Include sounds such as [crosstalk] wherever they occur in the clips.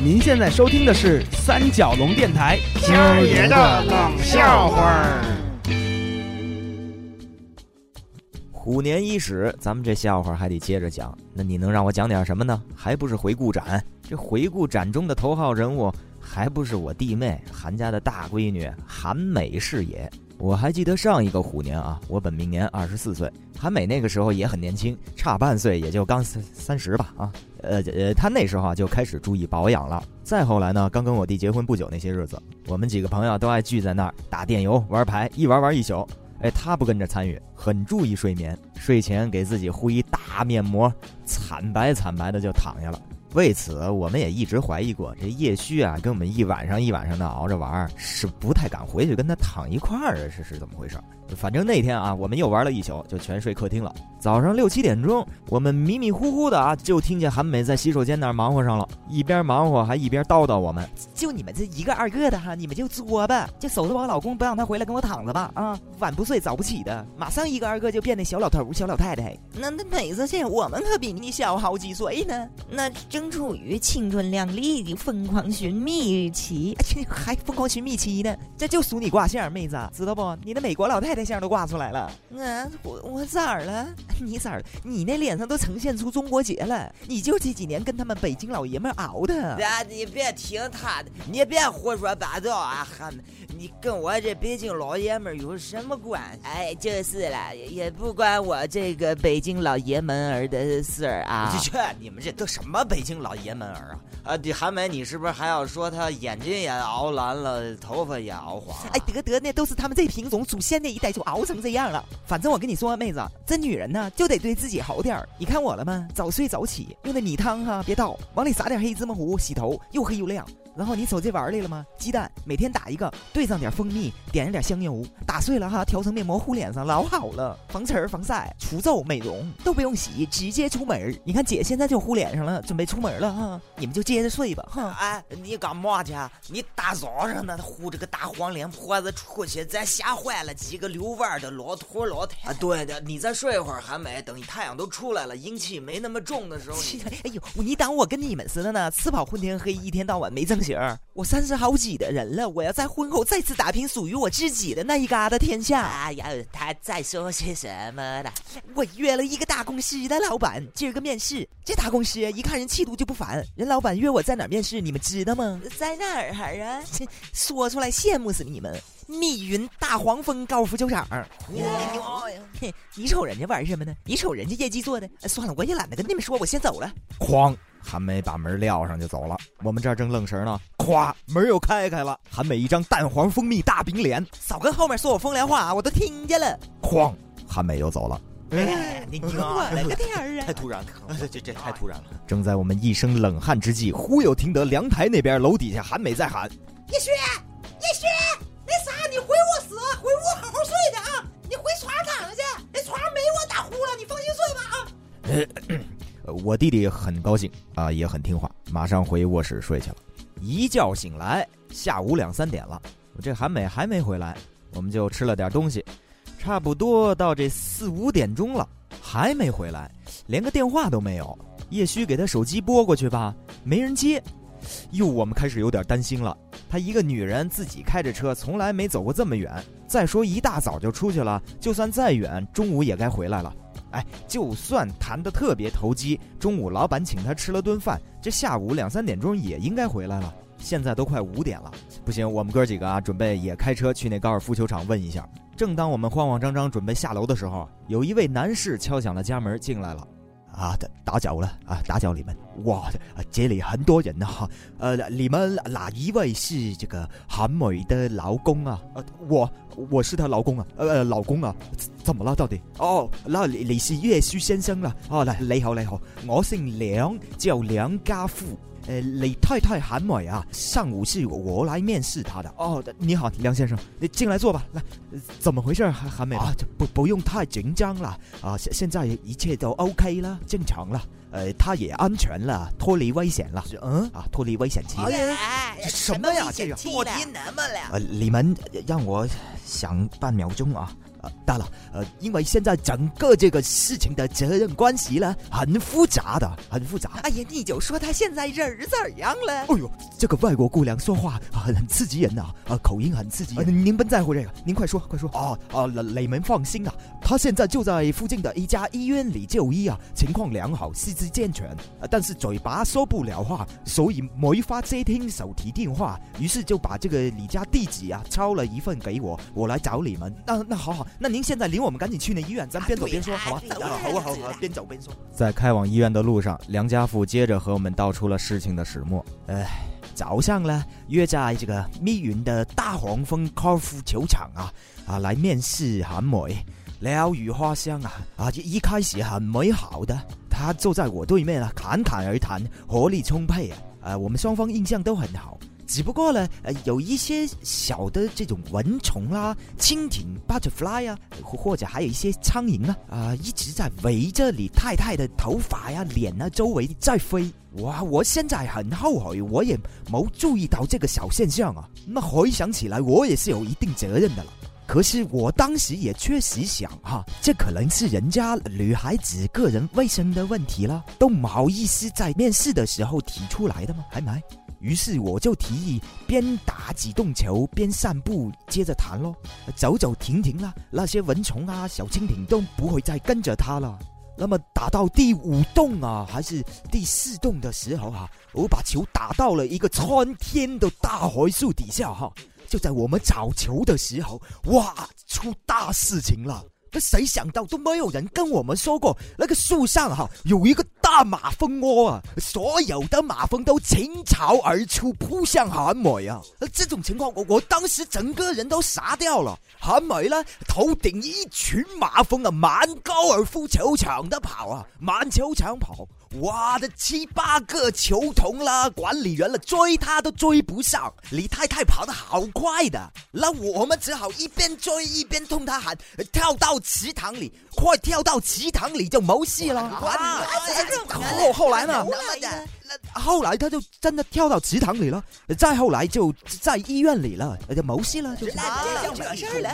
您现在收听的是三角龙电台今儿爷的冷笑话儿。虎年伊始，咱们这笑话还得接着讲。那你能让我讲点什么呢？还不是回顾展？这回顾展中的头号人物，还不是我弟妹韩家的大闺女韩美是也。我还记得上一个虎年啊，我本命年二十四岁，韩美那个时候也很年轻，差半岁，也就刚三三十吧啊。呃呃，她那时候啊就开始注意保养了。再后来呢，刚跟我弟结婚不久那些日子，我们几个朋友都爱聚在那儿打电游、玩牌，一玩玩一宿。哎，她不跟着参与，很注意睡眠，睡前给自己敷一大面膜，惨白惨白的就躺下了。为此，我们也一直怀疑过，这叶旭啊，跟我们一晚上一晚上的熬着玩，是不太敢回去跟他躺一块儿，是是怎么回事？反正那天啊，我们又玩了一宿，就全睡客厅了。早上六七点钟，我们迷迷糊糊的啊，就听见韩美在洗手间那儿忙活上了，一边忙活还一边叨叨我们：“就你们这一个二个的哈，你们就作吧，就守着我老公，不让他回来跟我躺着吧啊！晚不睡早不起的，马上一个二个就变那小老头、小老太太。那那美子姐，我们可比你小好几岁呢，那正处于青春靓丽的疯狂寻觅期，[laughs] 还疯狂寻觅期呢，这就属你卦象，妹子知道不？你的美国老太太相都挂出来了。嗯，我我咋了？[laughs] 你咋了？你那脸上都呈现出中国结了，你就这几年跟他们北京老爷们熬的。啊，你别听他的，你别胡说八道啊！韩，你跟我这北京老爷们有什么关系？哎，就是了，也不关我这个北京老爷们儿的事儿啊。去，你们这都什么北京老爷们儿啊？啊，你韩梅，你是不是还要说他眼睛也熬蓝了，头发也熬黄？哎，得得，那都是他们这品种祖先那一代就熬成这样了。反正我跟你说，妹子，这女人呢就得对自己好点儿。你看我了吗？早睡早起，用的米汤哈，别倒，往里撒点黑芝麻糊，洗头又黑又亮。然后你瞅这玩儿来了吗？鸡蛋每天打一个，兑上点蜂蜜，点上点香油，打碎了哈，调成面膜糊脸上，老好了，防尘防晒、除皱、美容都不用洗，直接出门。你看姐现在就糊脸上了，准备出门了哈，你们就接着睡吧哈。哎，你干嘛去？你大早上的糊着个大黄脸婆子出去，咱吓坏了几个遛弯的老头老太。啊，对的，你再睡一会儿还没，等太阳都出来了，阴气没那么重的时候。哎呦，你当我跟你们似的呢？吃饱混天黑，一天到晚没正形。我三十好几的人了，我要在婚后再次打拼属于我自己的那一嘎达天下。哎呀，他在说些什么呢？我约了一个大公司的老板，今儿个面试。这大公司一看人气度就不凡，人老板约我在哪儿面试，你们知道吗？在哪儿啊？说出来羡慕死你们！密云大黄蜂高尔夫球场。你瞅人家玩什么呢？你瞅人家业绩做的。算了，我也懒得跟你们说，我先走了。哐。韩美把门撂上就走了，我们这儿正愣神呢，咵，门又开开了。韩美一张蛋黄蜂蜜大饼脸，少跟后面说我风凉话，我都听见了。哐，韩美又走了。哎，你我了个天儿啊！太突然了，这这太突然了。正在我们一声冷汗之际，忽又听得凉台那边楼底下韩美在喊：“叶轩，叶轩，那啥，你回卧室，回屋好好睡的啊！你回床上躺去，那床上没我打呼了，你放心睡吧啊！” [laughs] 我弟弟很高兴啊，也很听话，马上回卧室睡去了。一觉醒来，下午两三点了，这韩美还没回来，我们就吃了点东西，差不多到这四五点钟了，还没回来，连个电话都没有。叶虚给他手机拨过去吧，没人接。哟，我们开始有点担心了。她一个女人自己开着车，从来没走过这么远。再说一大早就出去了，就算再远，中午也该回来了。哎，就算谈的特别投机，中午老板请他吃了顿饭，这下午两三点钟也应该回来了。现在都快五点了，不行，我们哥几个啊，准备也开车去那高尔夫球场问一下。正当我们慌慌张张准备下楼的时候，有一位男士敲响了家门进来了。啊，打搅了啊，打搅你们。哇，这里很多人哈。呃，你们哪一位是这个韩美的老公啊？呃，我我是她老公啊。呃，老公啊，怎么了到底？哦，那你你是叶旭先生了。哦，来，你好你好，我姓梁，叫梁家富。呃，李太太韩美啊，上午是我来面试她的。哦，你好，梁先生，你进来坐吧。来，怎么回事？韩韩美啊，不不用太紧张了啊，现现在一切都 OK 了，正常了。呃，他也安全了，脱离危险了。嗯啊，脱离危险期。哎，什么呀？这个我听那么了。呃，你们让我想半秒钟啊。啊，当然，呃，因为现在整个这个事情的责任关系呢，很复杂的，很复杂。哎呀，你就说他现在人怎样了？哎呦，这个外国姑娘说话很很刺激人呐，啊，口音很刺激。您不在乎这个，您快说，快说。啊啊，你们放心啊，他现在就在附近的一家医院里就医啊，情况良好，四肢健全，但是嘴巴说不了话，所以没法接听手提电话，于是就把这个你家地址啊抄了一份给我，我来找你们。那那好好。那您现在领我们赶紧去那医院，咱边走边说，好吧？好啊，好啊，边走边说。在开往医院的路上，梁家富接着和我们道出了事情的始末。哎，早上呢，约在这个密云的大黄蜂高尔夫球场啊啊来面试韩美，鸟语花香啊啊！一开始很美好的，他坐在我对面啊，侃侃而谈，活力充沛啊，呃，我们双方印象都很好。只不过呢，呃，有一些小的这种蚊虫啦、蜻蜓 （butterfly） 啊，或者还有一些苍蝇啊，啊，一直在围着李太太的头发呀、脸啊周围在飞。哇，我现在很后悔，我也没注意到这个小现象啊。那回想起来，我也是有一定责任的了。可是我当时也确实想哈，这可能是人家女孩子个人卫生的问题了，都不好意思在面试的时候提出来的吗？还没。于是我就提议边打几洞球边散步，接着谈喽。走走停停啦，那些蚊虫啊、小蜻蜓都不会再跟着他了。那么打到第五洞啊，还是第四洞的时候哈，我把球打到了一个穿天的大槐树底下哈。就在我们找球的时候，哇，出大事情了！那谁想到都没有人跟我们说过，那个树上哈有一个大马蜂窝啊！所有的马蜂都倾巢而出，扑向韩美啊！这种情况，我我当时整个人都傻掉了。韩美呢，头顶一群马蜂啊，满高尔夫球场的跑啊，满球场跑。哇，的七八个球童啦，管理员了，追他都追不上。李太太跑得好快的，那我们只好一边追一边冲他喊：“跳到池塘里，快跳到池塘里就没戏了。”啊，后后来呢？后来他就真的跳到池塘里了，再后来就在医院里了，就没事了，就是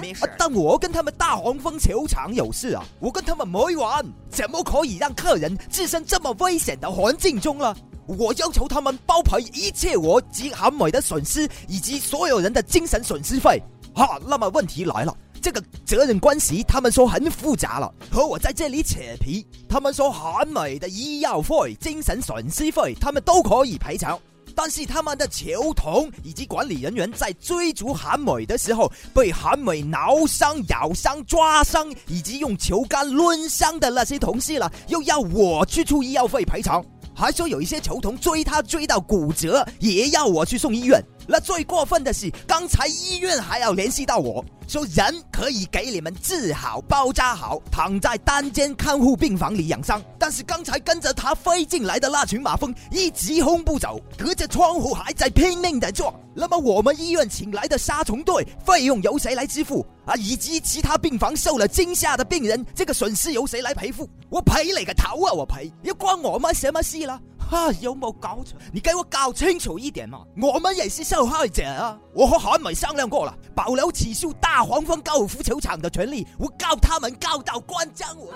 没事了。但我跟他们大黄蜂球场有事啊，我跟他们没完，怎么可以让客人置身这么危险的环境中了？我要求他们包赔一切我及韩美的损失，以及所有人的精神损失费。哈，那么问题来了。这个责任关系，他们说很复杂了，和我在这里扯皮。他们说韩美的医药费、精神损失费，他们都可以赔偿。但是他们的球童以及管理人员在追逐韩美的时候，被韩美挠伤、咬伤、抓伤，以及用球杆抡伤的那些同事了，又要我去出医药费赔偿。还说有一些球童追他追到骨折，也要我去送医院。那最过分的是，刚才医院还要联系到我说，人可以给你们治好、包扎好，躺在单间看护病房里养伤。但是刚才跟着他飞进来的那群马蜂一直轰不走，隔着窗户还在拼命的撞。那么我们医院请来的杀虫队费用由谁来支付啊？以及其他病房受了惊吓的病人，这个损失由谁来赔付？我赔你个头啊！我赔，又关我们什么事了？哈，有冇搞错？你给我搞清楚一点嘛！我们也是受害者啊！我和韩美商量过了，保留起诉大黄蜂高尔夫球场的权利，我告他们告到关张我。